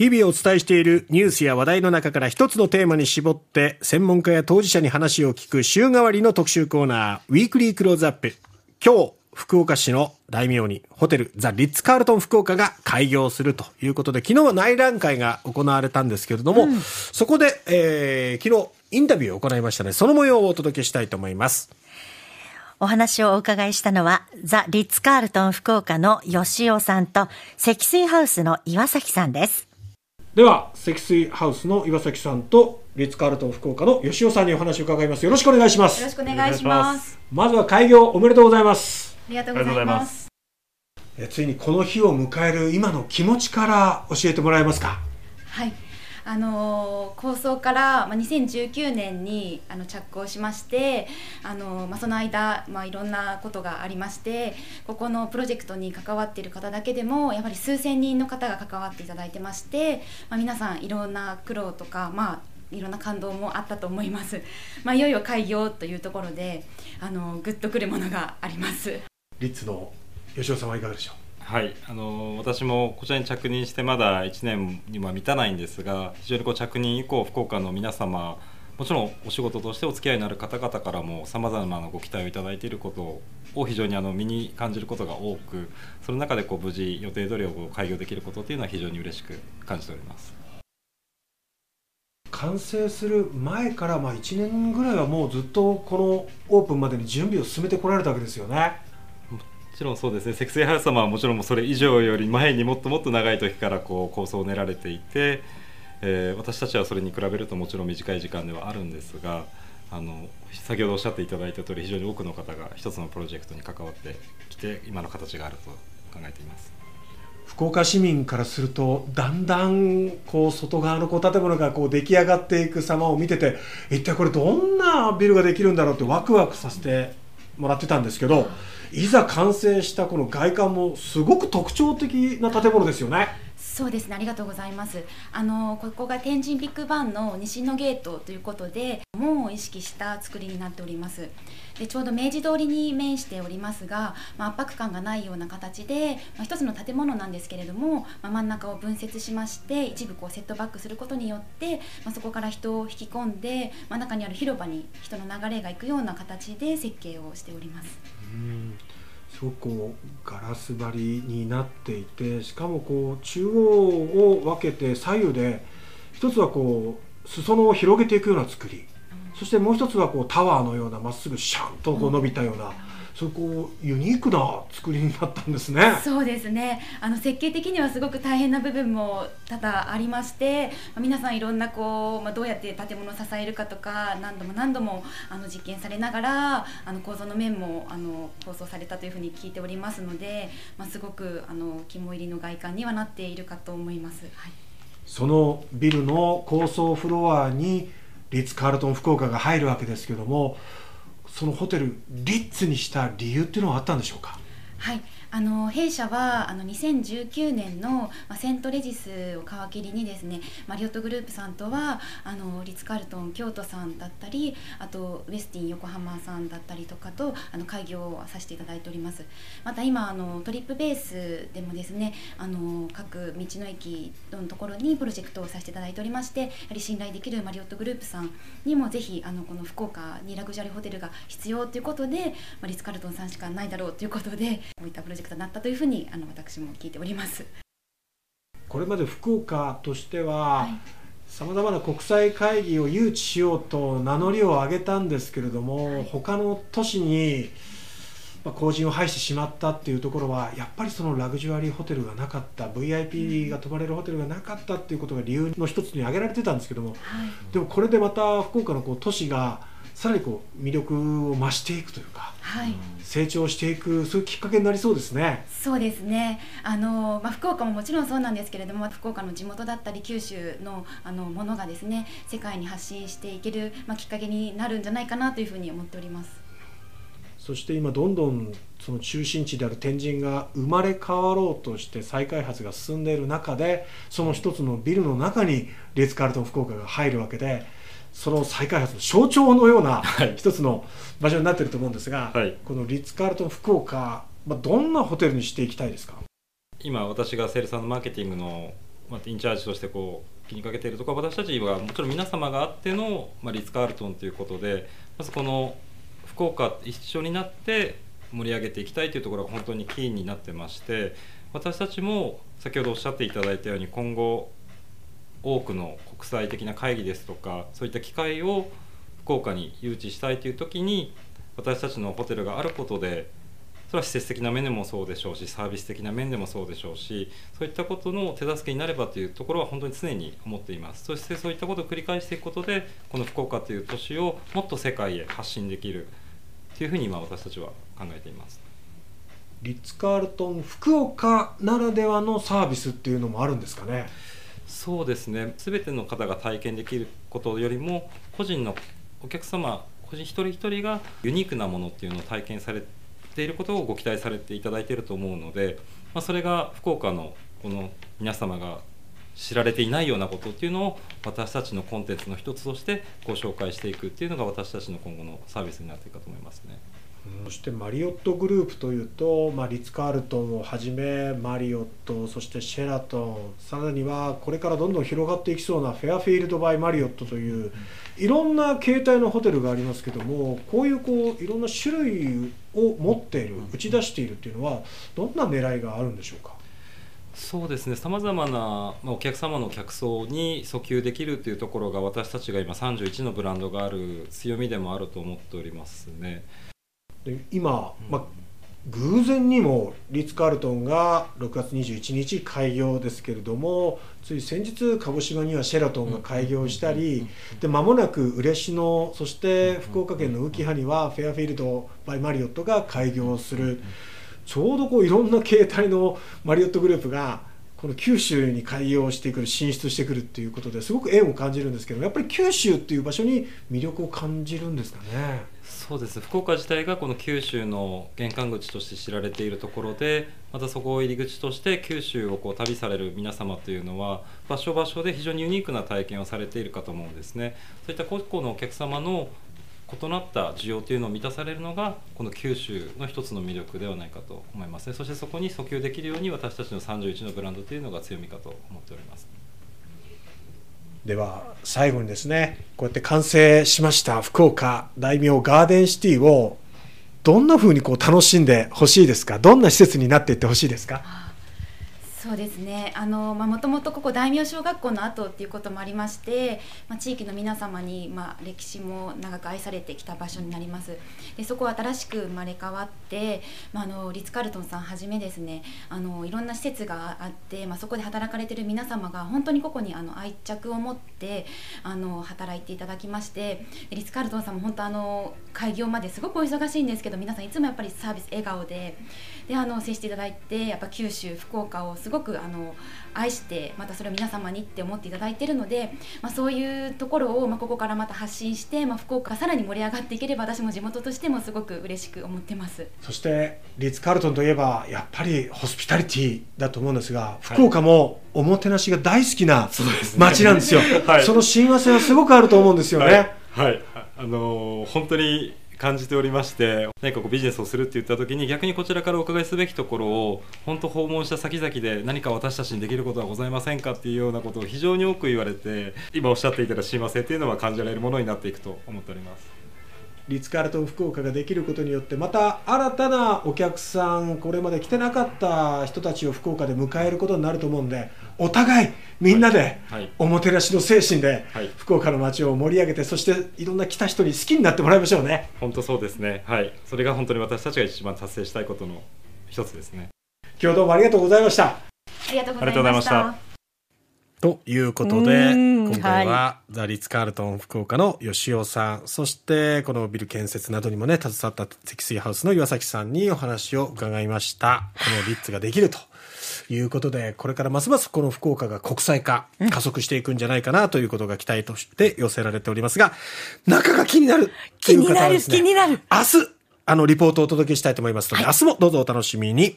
日々お伝えしているニュースや話題の中から一つのテーマに絞って専門家や当事者に話を聞く週替わりの特集コーナーウィークリークローズアップ。今日福岡市の大名にホテルザ・リッツ・カールトン福岡が開業するということで昨日は内覧会が行われたんですけれども、うん、そこで、えー、昨日インタビューを行いましたのでその模様をお届けしたいと思います。お話をお伺いしたのは、ザ・リッツ・カールトン福岡の吉尾さんと、積水ハウスの岩崎さんです。では積水ハウスの岩崎さんとリッツカールトン福岡の吉尾さんにお話を伺います。よろしくお願いします。よろしくお願いします。まずは開業おめでとうございます。ありがとうございます。えついにこの日を迎える今の気持ちから教えてもらえますか？はいあの構想から、まあ、2019年にあの着工しまして、あのまあ、その間、まあ、いろんなことがありましてここのプロジェクトに関わっている方だけでもやはり数千人の方が関わっていただいてまして、まあ、皆さんいろんな苦労とか、まあ、いろんな感動もあったと思います。まあ、いよいよ開業というところで、あのグッとくるものがあります。リッツの吉尾さんはいかがでしょう？はいあの私もこちらに着任してまだ1年には満たないんですが非常にこう着任以降福岡の皆様もちろんお仕事としてお付き合いのある方々からもさまざまなご期待をいただいていることを非常にあの身に感じることが多くその中でこう無事予定通りを開業できることというのは非常に嬉しく感じております完成する前からまあ1年ぐらいはもうずっとこのオープンまでに準備を進めてこられたわけですよね。もちろんそうですね積水ハウス様はもちろんそれ以上より前にもっともっと長い時からこう構想を練られていて、えー、私たちはそれに比べるともちろん短い時間ではあるんですがあの先ほどおっしゃっていただいた通り非常に多くの方が一つのプロジェクトに関わってきて今の形があると考えています。福岡市民からするとだんだんこう外側のこう建物がこう出来上がっていく様を見てて一体これどんなビルができるんだろうってワクワクさせてもらってたんですけどいざ完成したこの外観もすごく特徴的な建物ですよね。そうですねありがとうございます。あのここが天神ビッグバンの西のゲートということで門を意識した作りになっております。でちょうど明治通りに面しておりますが、まあ、圧迫感がないような形で、まあ、一つの建物なんですけれども、まあ、真ん中を分節しまして一部こうセットバックすることによって、まあ、そこから人を引き込んで、まあ、中にある広場に人の流れが行くような形で設計をしております。すごくこうガラス張りになっていてしかもこう中央を分けて左右で一つはこう裾野を広げていくような作りそしてもう一つはこうタワーのようなまっすぐシャンとこう伸びたような。そうこうユニークな作りになったんですね。そうですね。あの設計的にはすごく大変な部分も多々ありまして、まあ、皆さんいろんなこうまあどうやって建物を支えるかとか何度も何度もあの実験されながらあの構造の面もあの構想されたというふうに聞いておりますので、まあすごくあの肝入りの外観にはなっているかと思います。はい。そのビルの高層フロアにリッツ・カールトン福岡が入るわけですけども。そのホテルリッツにした理由っていうのはあったんでしょうか？はい。あの弊社はあの2019年の、まあ、セントレジスを皮切りにですねマリオットグループさんとはあのリッツ・カルトン京都さんだったりあとウェスティン横浜さんだったりとかとあの開業をさせていただいております。また今あのトリップベースでもですねあの各道の駅のところにプロジェクトをさせていただいておりましてやはり信頼できるマリオットグループさんにもぜひあのこの福岡にラグジュアリーホテルが必要ということで、まあ、リッツ・カルトンさんしかないだろうということでこういったプロジェクトジェクトになったというふうにあの私も聞いております。これまで福岡としては、さまざまな国際会議を誘致しようと名乗りを上げたんですけれども、はい、他の都市に後人を排してしまったっていうところはやっぱりそのラグジュアリーホテルがなかった VIP が泊まれるホテルがなかったっていうことが理由の一つに挙げられてたんですけども、はい、でもこれでまた福岡のこう都市がさらにこう魅力を増していくというか、はい、成長していくそういうきっかけになりそうですね。そうですね。あのまあ福岡ももちろんそうなんですけれども、福岡の地元だったり九州のあのものがですね、世界に発信していけるまあきっかけになるんじゃないかなというふうに思っております。そして今どんどんその中心地である天神が生まれ変わろうとして再開発が進んでいる中でその一つのビルの中にリッツ・カールトン福岡が入るわけでその再開発の象徴のような一つの場所になっていると思うんですが、はい、このリッツ・カールトン福岡、まあ、どんなホテルにしていきたいですか？今私がセールスマーケティングのまあ、インチャージとしてこう気にかけているところ私たちはもちろん皆様があっての、まあ、リッツ・カールトンということでまずこの福岡一緒になって盛り上げていきたいというところが本当にキーになってまして私たちも先ほどおっしゃっていただいたように今後多くの国際的な会議ですとかそういった機会を福岡に誘致したいという時に私たちのホテルがあることでそれは施設的な面でもそうでしょうしサービス的な面でもそうでしょうしそういったことの手助けになればというところは本当に常に思っています。そしてそういったことを繰り返していくことでこの福岡という都市をもっと世界へ発信できるというふうに今私たちは考えています。リッツ・カールトン福岡ならではのサービスっていうのもあるんですかね？そうですね全ての方が体験できることよりも個人のお客様個人一人一人がユニークなものっていうのを体験されていることをご期待されていただいていると思うので、まあ、それが福岡のこの皆様が知られていないようなことっていうのを私たちのコンテンツの一つとしてご紹介していくっていうのが私たちの今後のサービスになっていくかと思いますね。そしてマリオットグループというと、まあ、リッツ・カールトンをはじめマリオットそしてシェラトンさらにはこれからどんどん広がっていきそうなフェアフィールド・バイ・マリオットといういろんな形態のホテルがありますけどもこういうこういろんな種類を持っている打ち出しているっていうのはどんな狙いがあるんでしょうか？そうですね。さまざまな、まあ、お客様の客層に訴求できるというところが私たちが今31のブランドがある強みでもあると思っておりますね。で今、まあ、偶然にもリッツ・カールトンが6月21日開業ですけれどもつい先日鹿児島にはシェラトンが開業したりで間もなく嬉野そして福岡県の浮羽にはフェアフィールド・バイ・マリオットが開業するちょうどこういろんな形態のマリオットグループがこの九州に開業してくる進出してくるっていうことですごく縁を感じるんですけどやっぱり九州っていう場所に魅力を感じるんですかね。そうです。福岡自体がこの九州の玄関口として知られているところでまたそこを入り口として九州をこう旅される皆様というのは場所場所で非常にユニークな体験をされているかと思うんですね。そういった個々のお客様の異なった需要というのを満たされるのがこの九州の一つの魅力ではないかと思いますね。そしてそこに訴求できるように私たちの31のブランドというのが強みかと思っております。では最後にですねこうやって完成しました福岡大名ガーデンシティをどんなふうにこう楽しんでほしいですか？どんな施設になっていってほしいですか？そうですね。あの、まあ、もともとここ大名小学校の後っていうこともありまして、まあ、地域の皆様に、まあ、歴史も長く愛されてきた場所になります。でそこは新しく生まれ変わって、まあ、あのリッツ・カルトンさんはじめですねあのいろんな施設があって、まあ、そこで働かれてる皆様が本当にここにあの愛着を持ってあの働いていただきましてリッツ・カルトンさんも本当あの開業まですごくお忙しいんですけど皆さんいつもやっぱりサービス笑顔でであの接していただいてやっぱ九州福岡をすごくあの愛してまたそれを皆様にって思っていただいているので、まあ、そういうところを、まあ、ここからまた発信して、まあ、福岡さらに盛り上がっていければ私も地元としてもすごく嬉しく思ってます。そしてリッツ・カールトンといえばやっぱりホスピタリティだと思うんですが福岡もおもてなしが大好きな街なんですよ、はい、その親和性はすごくあると思うんですよね。はい、はい、あのー、本当に感じておりまして何かこうビジネスをするって言った時に逆にこちらからお伺いすべきところを本当訪問した先々で何か私たちにできることはございませんかっていうようなことを非常に多く言われて今おっしゃっていただ親和性っていうのは感じられるものになっていくと思っております。リッツ・カールトン福岡ができることによってまた新たなお客さんこれまで来てなかった人たちを福岡で迎えることになると思うんでお互いみんなでおもてなしの精神で福岡の街を盛り上げてそしていろんな来た人に好きになってもらいましょうね。本当そうですね。はい。それが本当に私たちが一番達成したいことの一つですね。今日どうもありがとうございました。ありがとうございましたということで、今回は、ザ・リッツ・カールトン福岡の吉尾さん、そしてこのビル建設などにもね、携わった積水ハウスの岩崎さんにお話を伺いました。このリッツができるということで、これからますますこの福岡が国際化、加速していくんじゃないかなということが期待として寄せられておりますが、中が気になる気になる、気になる。明日、あの、リポートをお届けしたいと思いますので、明日もどうぞお楽しみに。